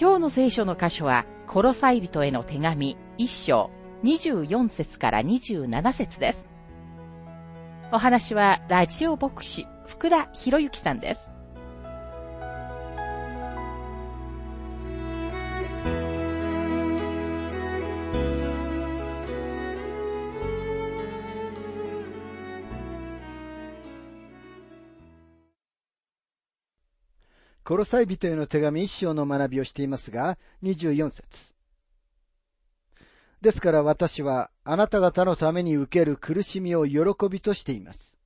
今日の聖書の箇所は、コロサイ人への手紙1章24節から27節です。お話は、ラジオ牧師、福田博之さんです。コロサイ人への手紙一章の学びをしていますが、24節ですから私はあなた方のために受ける苦しみを喜びとしています。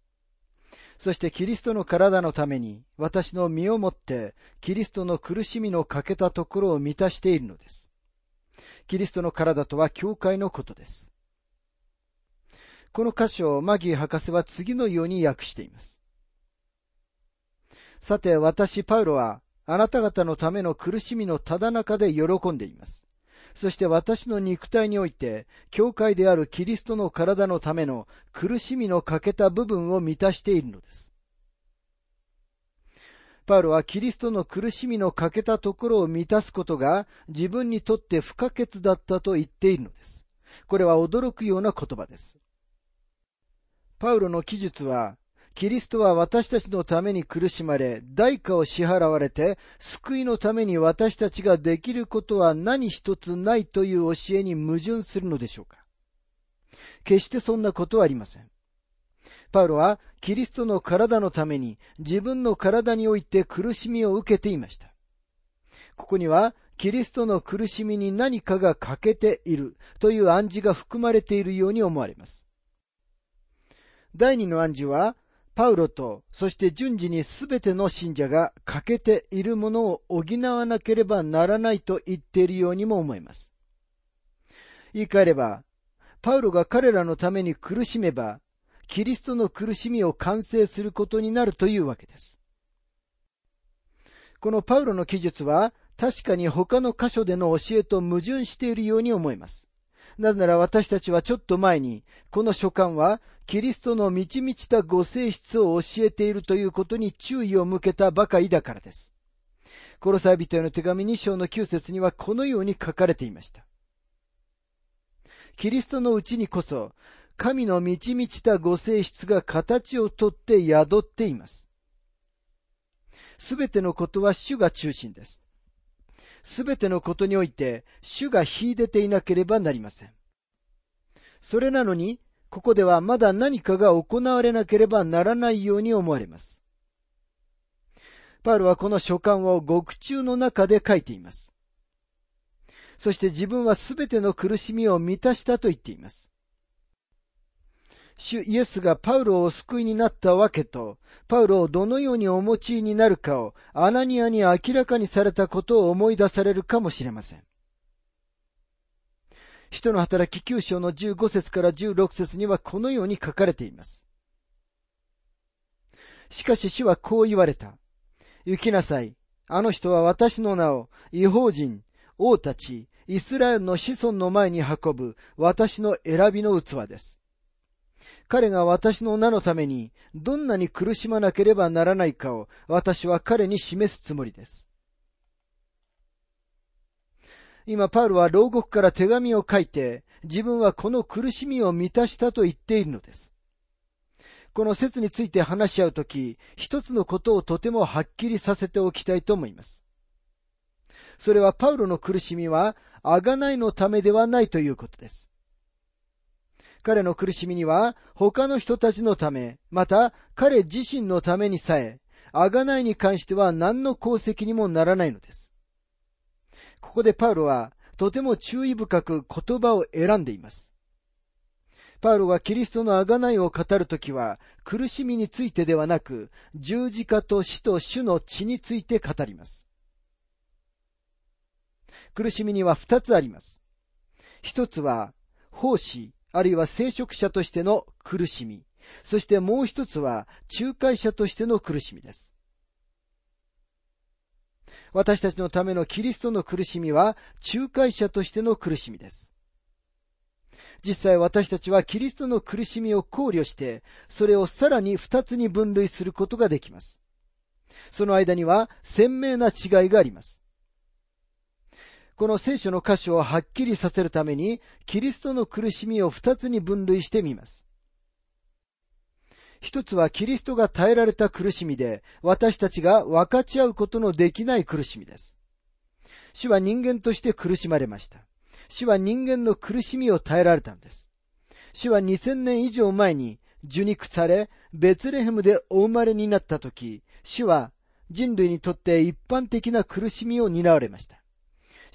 そしてキリストの体のために私の身をもってキリストの苦しみの欠けたところを満たしているのです。キリストの体とは教会のことです。この箇所をマギー博士は次のように訳しています。さて私パウロはあなた方のための苦しみのただ中で喜んでいます。そして私の肉体において、教会であるキリストの体のための苦しみの欠けた部分を満たしているのです。パウロはキリストの苦しみの欠けたところを満たすことが自分にとって不可欠だったと言っているのです。これは驚くような言葉です。パウロの記述はキリストは私たちのために苦しまれ、代価を支払われて、救いのために私たちができることは何一つないという教えに矛盾するのでしょうか決してそんなことはありません。パウロはキリストの体のために自分の体において苦しみを受けていました。ここにはキリストの苦しみに何かが欠けているという暗示が含まれているように思われます。第二の暗示はパウロと、そして順次にすべての信者が欠けているものを補わなければならないと言っているようにも思います。言い換えれば、パウロが彼らのために苦しめば、キリストの苦しみを完成することになるというわけです。このパウロの記述は、確かに他の箇所での教えと矛盾しているように思います。なぜなら私たちはちょっと前に、この書簡はキリストの満ち満ちたご性質を教えているということに注意を向けたばかりだからです。コロサイ人への手紙2章の9節にはこのように書かれていました。キリストのうちにこそ、神の満ち満ちたご性質が形をとって宿っています。すべてのことは主が中心です。すべてのことにおいて、主が秀でていなければなりません。それなのに、ここではまだ何かが行われなければならないように思われます。パウルはこの書簡を獄中の中で書いています。そして自分はすべての苦しみを満たしたと言っています。主イエスがパウロを救いになったわけと、パウロをどのようにお持ちになるかをアナニアに明らかにされたことを思い出されるかもしれません。人の働き9章の15節から16節にはこのように書かれています。しかし主はこう言われた。行きなさい。あの人は私の名を違法人、王たち、イスラエルの子孫の前に運ぶ私の選びの器です。彼が私の名のためにどんなに苦しまなければならないかを私は彼に示すつもりです。今、パウルは牢獄から手紙を書いて、自分はこの苦しみを満たしたと言っているのです。この説について話し合うとき、一つのことをとてもはっきりさせておきたいと思います。それはパウロの苦しみは、あがないのためではないということです。彼の苦しみには、他の人たちのため、また彼自身のためにさえ、あがないに関しては何の功績にもならないのです。ここでパウロはとても注意深く言葉を選んでいます。パウロがキリストの贖いを語るときは、苦しみについてではなく、十字架と死と主の血について語ります。苦しみには二つあります。一つは、奉仕、あるいは聖職者としての苦しみ。そしてもう一つは、仲介者としての苦しみです。私たちのためのキリストの苦しみは、仲介者としての苦しみです。実際私たちはキリストの苦しみを考慮して、それをさらに二つに分類することができます。その間には鮮明な違いがあります。この聖書の箇所をはっきりさせるために、キリストの苦しみを二つに分類してみます。一つはキリストが耐えられた苦しみで、私たちが分かち合うことのできない苦しみです。主は人間として苦しまれました。主は人間の苦しみを耐えられたんです。主は2000年以上前に受肉され、ベツレヘムでお生まれになった時、主は人類にとって一般的な苦しみを担われました。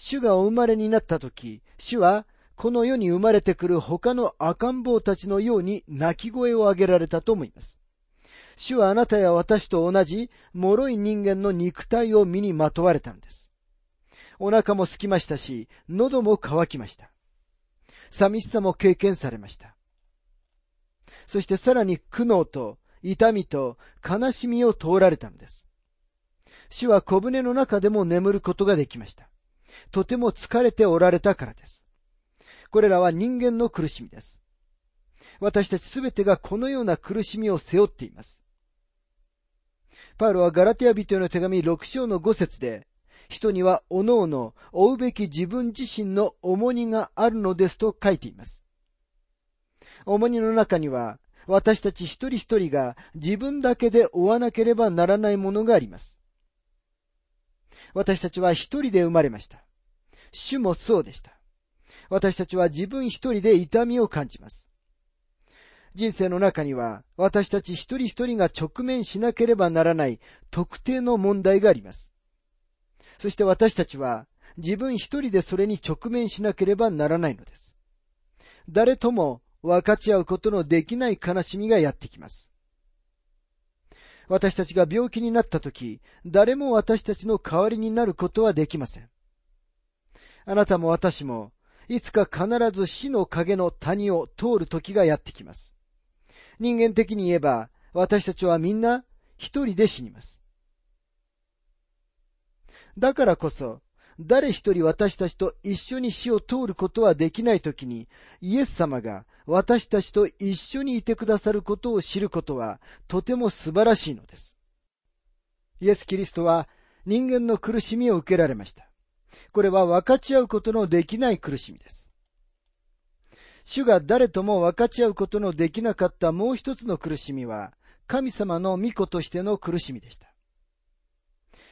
主がお生まれになった時、主はこの世に生まれてくる他の赤ん坊たちのように泣き声を上げられたと思います。主はあなたや私と同じ脆い人間の肉体を身にまとわれたのです。お腹も空きましたし、喉も渇きました。寂しさも経験されました。そしてさらに苦悩と痛みと悲しみを通られたのです。主は小舟の中でも眠ることができました。とても疲れておられたからです。これらは人間の苦しみです。私たちすべてがこのような苦しみを背負っています。パウロはガラティア人への手紙6章の5節で、人には各々追うべき自分自身の重荷があるのですと書いています。重荷の中には、私たち一人一人が自分だけで追わなければならないものがあります。私たちは一人で生まれました。主もそうでした。私たちは自分一人で痛みを感じます。人生の中には私たち一人一人が直面しなければならない特定の問題があります。そして私たちは自分一人でそれに直面しなければならないのです。誰とも分かち合うことのできない悲しみがやってきます。私たちが病気になった時、誰も私たちの代わりになることはできません。あなたも私も、いつか必ず死の影の谷を通る時がやってきます。人間的に言えば、私たちはみんな一人で死にます。だからこそ、誰一人私たちと一緒に死を通ることはできないときに、イエス様が私たちと一緒にいてくださることを知ることはとても素晴らしいのです。イエス・キリストは人間の苦しみを受けられました。これは分かち合うことのできない苦しみです。主が誰とも分かち合うことのできなかったもう一つの苦しみは、神様の御子としての苦しみでした。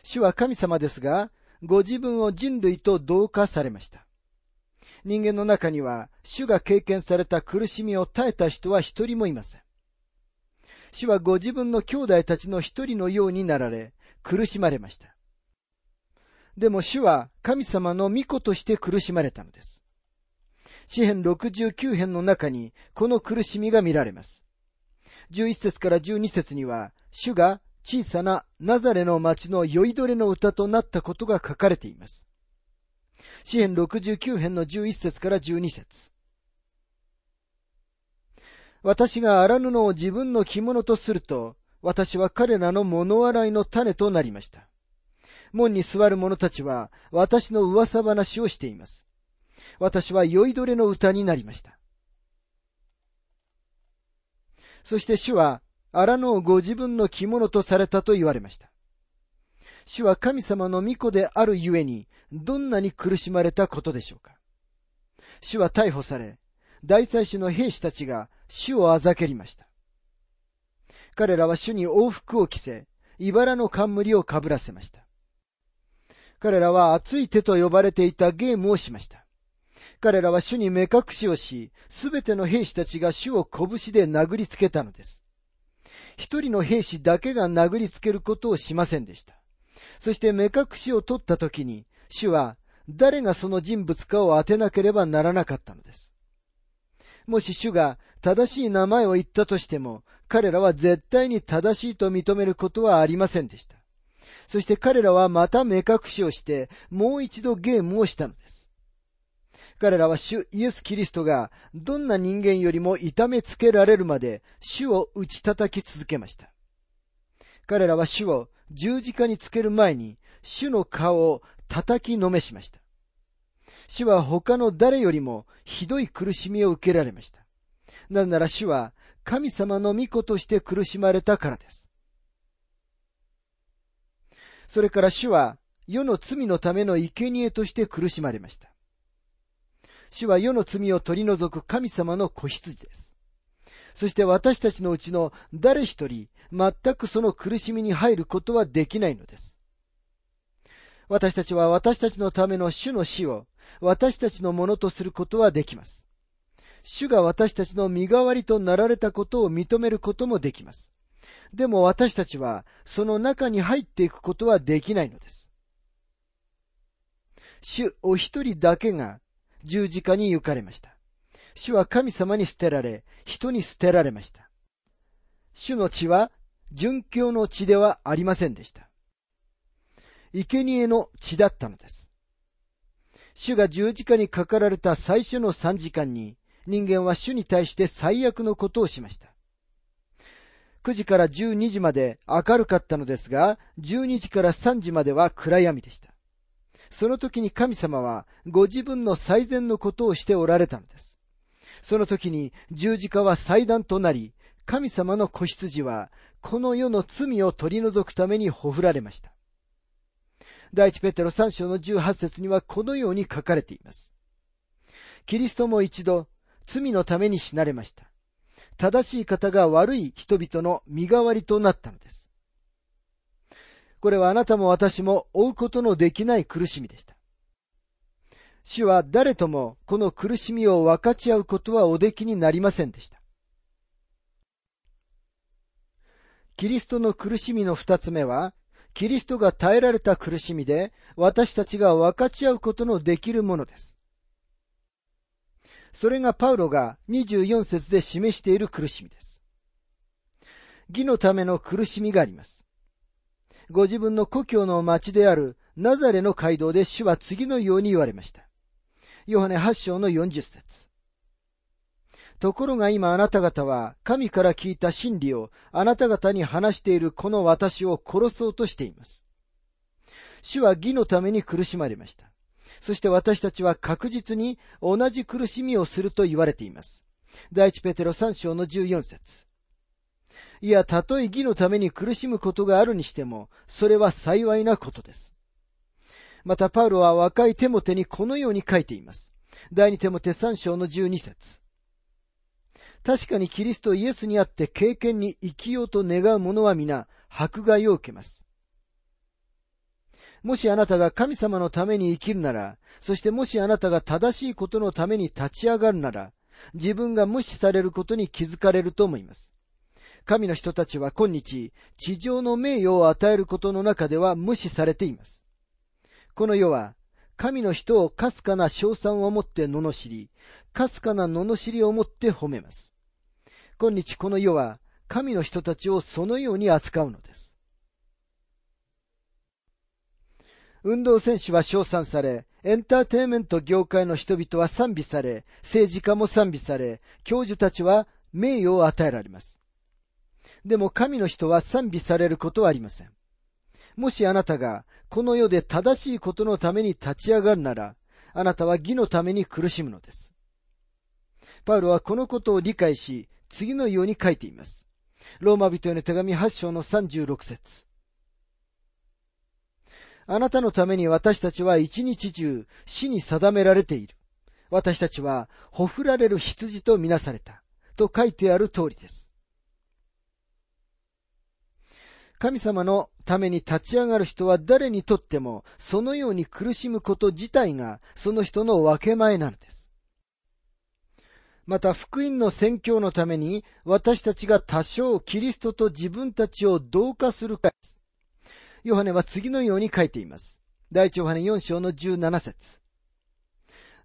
主は神様ですが、ご自分を人類と同化されました。人間の中には、主が経験された苦しみを耐えた人は一人もいません。主はご自分の兄弟たちの一人のようになられ、苦しまれました。でも主は神様の御子として苦しまれたのです。詩編69編の中にこの苦しみが見られます。11節から12節には、主が小さなナザレの町の酔いどれの歌となったことが書かれています。詩編69編の11節から12節私が荒布を自分の着物とすると、私は彼らの物笑いの種となりました。門に座る者たちは、私の噂話をしています。私は酔いどれの歌になりました。そして主は、荒野をご自分の着物とされたと言われました。主は神様の御子であるゆえに、どんなに苦しまれたことでしょうか。主は逮捕され、大祭司の兵士たちが主をあざけりました。彼らは主に往復を着せ、茨の冠をかぶらせました。彼らは熱い手と呼ばれていたゲームをしました。彼らは主に目隠しをし、すべての兵士たちが主を拳で殴りつけたのです。一人の兵士だけが殴りつけることをしませんでした。そして目隠しを取った時に、主は誰がその人物かを当てなければならなかったのです。もし主が正しい名前を言ったとしても、彼らは絶対に正しいと認めることはありませんでした。そして彼らはまた目隠しをして、もう一度ゲームをしたのです。彼らは主イエス・キリストがどんな人間よりも痛めつけられるまで主を打ち叩き続けました。彼らは主を十字架につける前に主の顔を叩きのめしました。主は他の誰よりもひどい苦しみを受けられました。なぜなら主は神様の御子として苦しまれたからです。それから主は世の罪のための生贄として苦しまれました。主は世の罪を取り除く神様の子羊です。そして私たちのうちの誰一人、全くその苦しみに入ることはできないのです。私たちは私たちのための主の死を私たちのものとすることはできます。主が私たちの身代わりとなられたことを認めることもできます。でも私たちはその中に入っていくことはできないのです。主お一人だけが十字架に行かれました。主は神様に捨てられ、人に捨てられました。主の血は殉教の血ではありませんでした。生贄の血だったのです。主が十字架にかかられた最初の3時間に、人間は主に対して最悪のことをしました。9時から12時まで明るかったのですが、12時から3時までは暗闇でした。その時に神様はご自分の最善のことをしておられたのです。その時に十字架は祭壇となり、神様の子羊はこの世の罪を取り除くためにほふられました。第一ペテロ3章の18節にはこのように書かれています。キリストも一度罪のために死なれました。正しい方が悪い人々の身代わりとなったのです。これはあなたも私も追うことのできない苦しみでした。主は誰ともこの苦しみを分かち合うことはおできになりませんでした。キリストの苦しみの二つ目は、キリストが耐えられた苦しみで、私たちが分かち合うことのできるものです。それがパウロが24節で示している苦しみです。義のための苦しみがあります。ご自分の故郷の町であるナザレの街道で主は次のように言われました。ヨハネ8章の40節ところが今あなた方は神から聞いた真理をあなた方に話しているこの私を殺そうとしています。主は義のために苦しまれました。そして私たちは確実に同じ苦しみをすると言われています。第一ペテロ3章の14節いや、たとえ義のために苦しむことがあるにしても、それは幸いなことです。また、パウロは若いテモテにこのように書いています。第二テモテ3章の12節確かにキリストイエスにあって経験に生きようと願う者は皆迫害を受けます。もしあなたが神様のために生きるなら、そしてもしあなたが正しいことのために立ち上がるなら、自分が無視されることに気づかれると思います。神の人たちは今日、地上の名誉を与えることの中では無視されています。この世は、神の人をかすかな賞賛をもって罵り、かすかな罵りをもって褒めます。今日この世は神の人たちをそのように扱うのです。運動選手は称賛され、エンターテインメント業界の人々は賛美され、政治家も賛美され、教授たちは名誉を与えられます。でも神の人は賛美されることはありません。もしあなたがこの世で正しいことのために立ち上がるなら、あなたは義のために苦しむのです。パウロはこのことを理解し、次のように書いています。ローマ人への手紙8章の36節あなたのために私たちは一日中死に定められている。私たちはほふられる羊とみなされた。と書いてある通りです。神様のために立ち上がる人は誰にとってもそのように苦しむこと自体がその人の分け前なのです。また福音の宣教のために私たちが多少キリストと自分たちを同化するかです。ヨハネは次のように書いています。第一ヨハネ4章の17節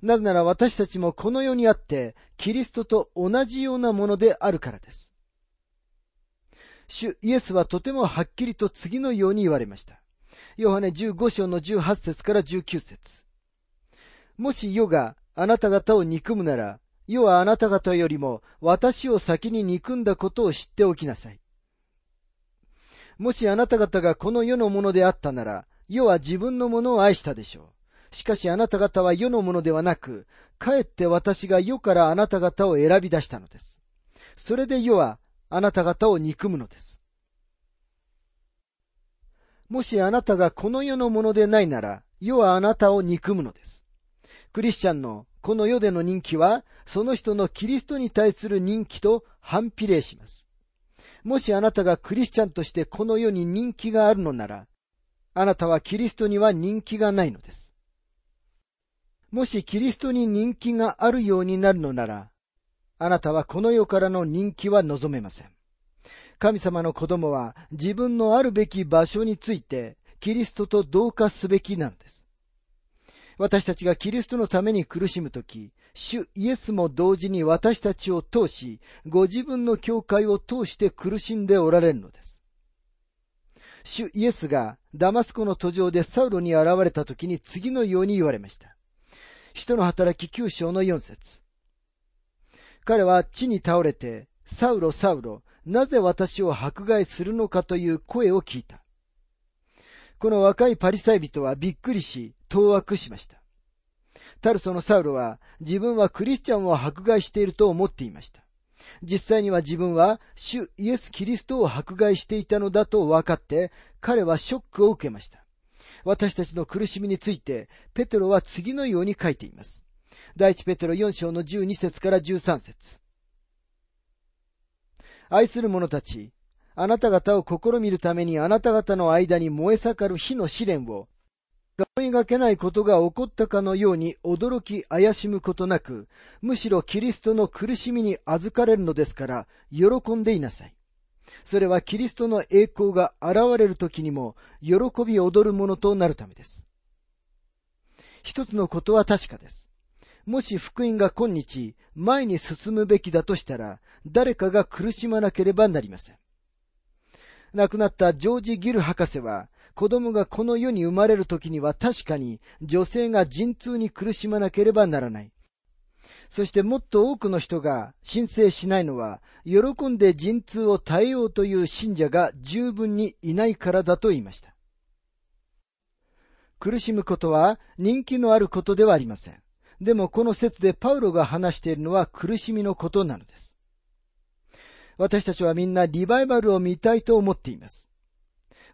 なぜなら私たちもこの世にあってキリストと同じようなものであるからです。主イエスはとてもはっきりと次のように言われました。ヨハネ15章の18節から19節もし世があなた方を憎むなら、世はあなた方よりも私を先に憎んだことを知っておきなさい。もしあなた方がこの世のものであったなら、世は自分のものを愛したでしょう。しかしあなた方は世のものではなく、かえって私が世からあなた方を選び出したのです。それで世はあなた方を憎むのです。もしあなたがこの世のものでないなら、世はあなたを憎むのです。クリスチャンのこの世での人気は、その人のキリストに対する人気と反比例します。もしあなたがクリスチャンとしてこの世に人気があるのなら、あなたはキリストには人気がないのです。もしキリストに人気があるようになるのなら、あなたはこの世からの人気は望めません。神様の子供は自分のあるべき場所についてキリストと同化すべきなのです。私たちがキリストのために苦しむとき、主イエスも同時に私たちを通し、ご自分の教会を通して苦しんでおられるのです。主イエスがダマスコの途上でサウロに現れた時に次のように言われました。人の働き9章の4節彼は地に倒れて、サウロ、サウロ、なぜ私を迫害するのかという声を聞いた。この若いパリサイ人はびっくりし、当惑しました。タルソのサウロは自分はクリスチャンを迫害していると思っていました。実際には自分は主イエス・キリストを迫害していたのだと分かって彼はショックを受けました。私たちの苦しみについてペテロは次のように書いています。第一ペテロ4章の12節から13節愛する者たち、あなた方を試みるためにあなた方の間に燃え盛る火の試練を、思いがけないことが起こったかのように驚き怪しむことなく、むしろキリストの苦しみに預かれるのですから、喜んでいなさい。それはキリストの栄光が現れる時にも、喜び踊るものとなるためです。一つのことは確かです。もし福音が今日前に進むべきだとしたら、誰かが苦しまなければなりません。亡くなったジョージ・ギル博士は、子供がこの世に生まれる時には確かに女性が陣痛に苦しまなければならない。そしてもっと多くの人が申請しないのは、喜んで陣痛を耐えようという信者が十分にいないからだと言いました。苦しむことは人気のあることではありません。でもこの説でパウロが話しているのは苦しみのことなのです。私たちはみんなリバイバルを見たいと思っています。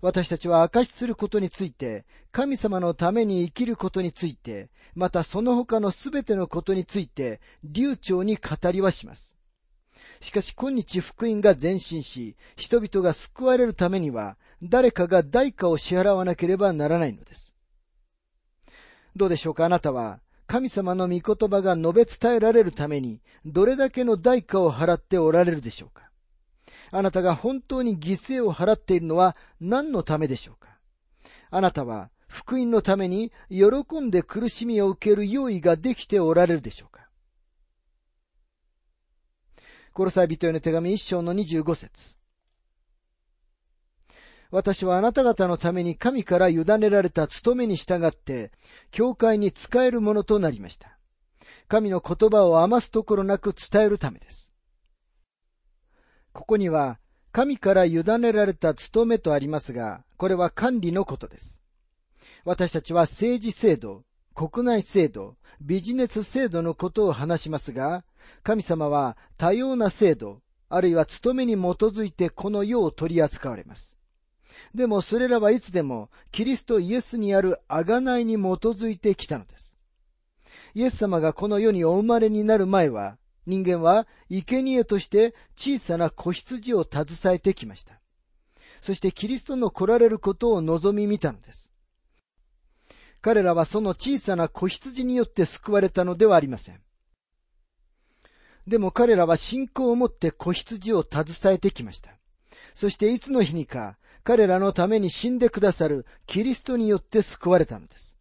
私たちは証しすることについて、神様のために生きることについて、またその他のすべてのことについて、流暢に語りはします。しかし今日福音が前進し、人々が救われるためには、誰かが代価を支払わなければならないのです。どうでしょうか？あなたは、神様の御言葉が述べ伝えられるために、どれだけの代価を払っておられるでしょうか。あなたが本当に犠牲を払っているのは何のためでしょうか。あなたは福音のために喜んで苦しみを受ける用意ができておられるでしょうか。コロサイ人への手紙一章の25節。私はあなた方のために神から委ねられた務めに従って、教会に仕えるものとなりました。神の言葉を余すところなく伝えるためです。ここには、神から委ねられた務めとありますが、これは管理のことです。私たちは政治制度、国内制度、ビジネス制度のことを話しますが、神様は多様な制度、あるいは務めに基づいてこの世を取り扱われます。でもそれらはいつでもキリストイエスにある贖いに基づいてきたのです。イエス様がこの世にお生まれになる前は、人間は生贄として小さな子羊を携えてきました。そしてキリストの来られることを望み見たのです。彼らはその小さな子羊によって救われたのではありません。でも彼らは信仰を持って子羊を携えてきました。そしていつの日にか彼らのために死んでくださるキリストによって救われたのです。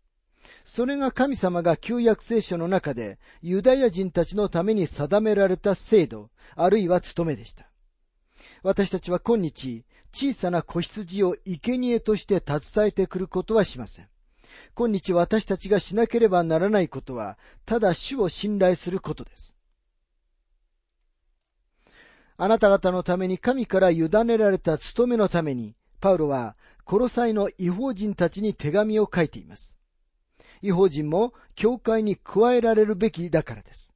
それが神様が旧約聖書の中でユダヤ人たちのために定められた制度、あるいは務めでした。私たちは今日、小さな子羊を生贄として携えてくることはしません。今日私たちがしなければならないことは、ただ主を信頼することです。あなた方のために神から委ねられた務めのために、パウロは、コロサイの違法人たちに手紙を書いています。違法人も教会に加えられるべきだからです。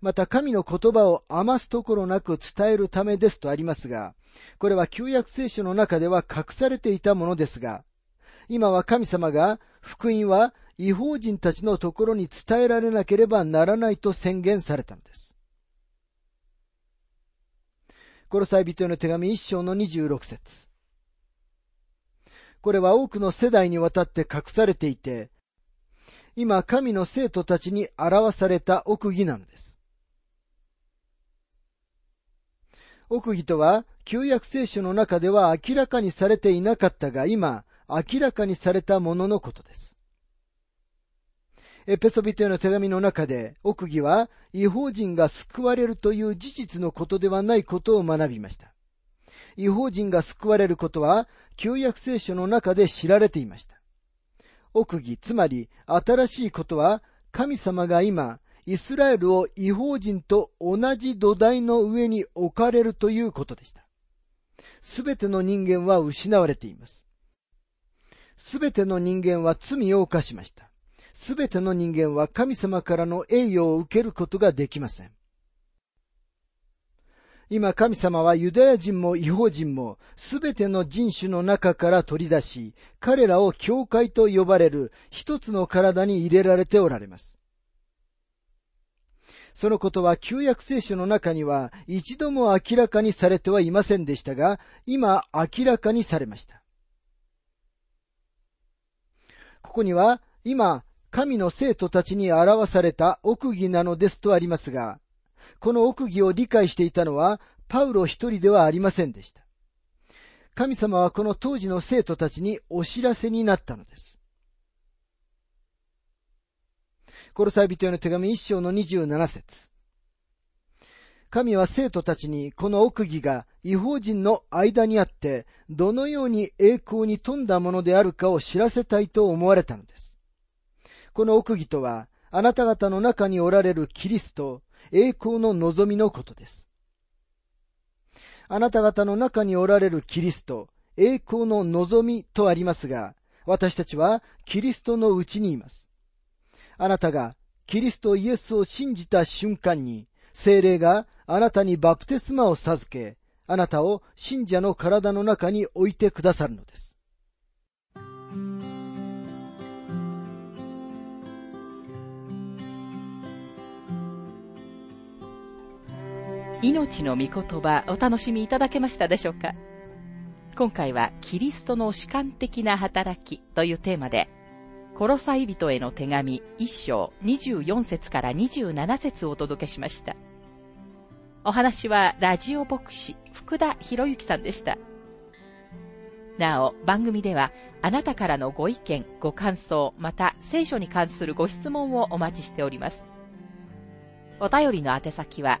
また神の言葉を余すところなく伝えるためですとありますが、これは旧約聖書の中では隠されていたものですが、今は神様が福音は違法人たちのところに伝えられなければならないと宣言されたのです。コロサイ人への手紙一章の26節これは多くの世代にわたって隠されていて、今神の生徒たちに表された奥義なのです。奥義とは、旧約聖書の中では明らかにされていなかったが、今、明らかにされたもののことです。エペソビトへの手紙の中で、奥義は違法人が救われるという事実のことではないことを学びました。違法人が救われることは、旧約聖書の中で知られていました。奥義、つまり新しいことは、神様が今、イスラエルを違法人と同じ土台の上に置かれるということでした。すべての人間は失われています。すべての人間は罪を犯しました。すべての人間は神様からの栄誉を受けることができません。今神様はユダヤ人も違法人もすべての人種の中から取り出し、彼らを教会と呼ばれる一つの体に入れられておられます。そのことは旧約聖書の中には一度も明らかにされてはいませんでしたが、今明らかにされました。ここには今神の生徒たちに表された奥義なのですとありますが、この奥義を理解していたのはパウロ一人ではありませんでした。神様はこの当時の生徒たちにお知らせになったのです。コロサイ人への手紙一章の27節神は生徒たちにこの奥義が違法人の間にあって、どのように栄光に富んだものであるかを知らせたいと思われたのです。この奥義とは、あなた方の中におられるキリスト、栄光の望みのことです。あなた方の中におられるキリスト、栄光の望みとありますが、私たちはキリストのうちにいます。あなたがキリストイエスを信じた瞬間に、精霊があなたにバプテスマを授け、あなたを信者の体の中に置いてくださるのです。命の御言葉お楽しみいただけましたでしょうか？今回はキリストの主観的な働きというテーマでコロサイ人への手紙1章24節から27節をお届けしました。お話はラジオ牧師福田博之さんでした。なお、番組ではあなたからのご意見、ご感想、また聖書に関するご質問をお待ちしております。お便りの宛先は、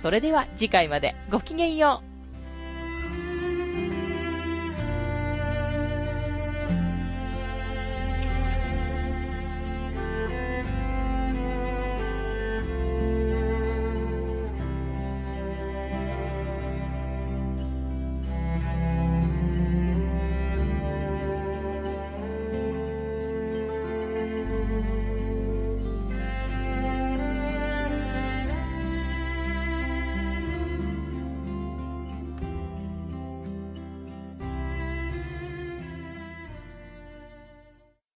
それでは次回までごきげんよう。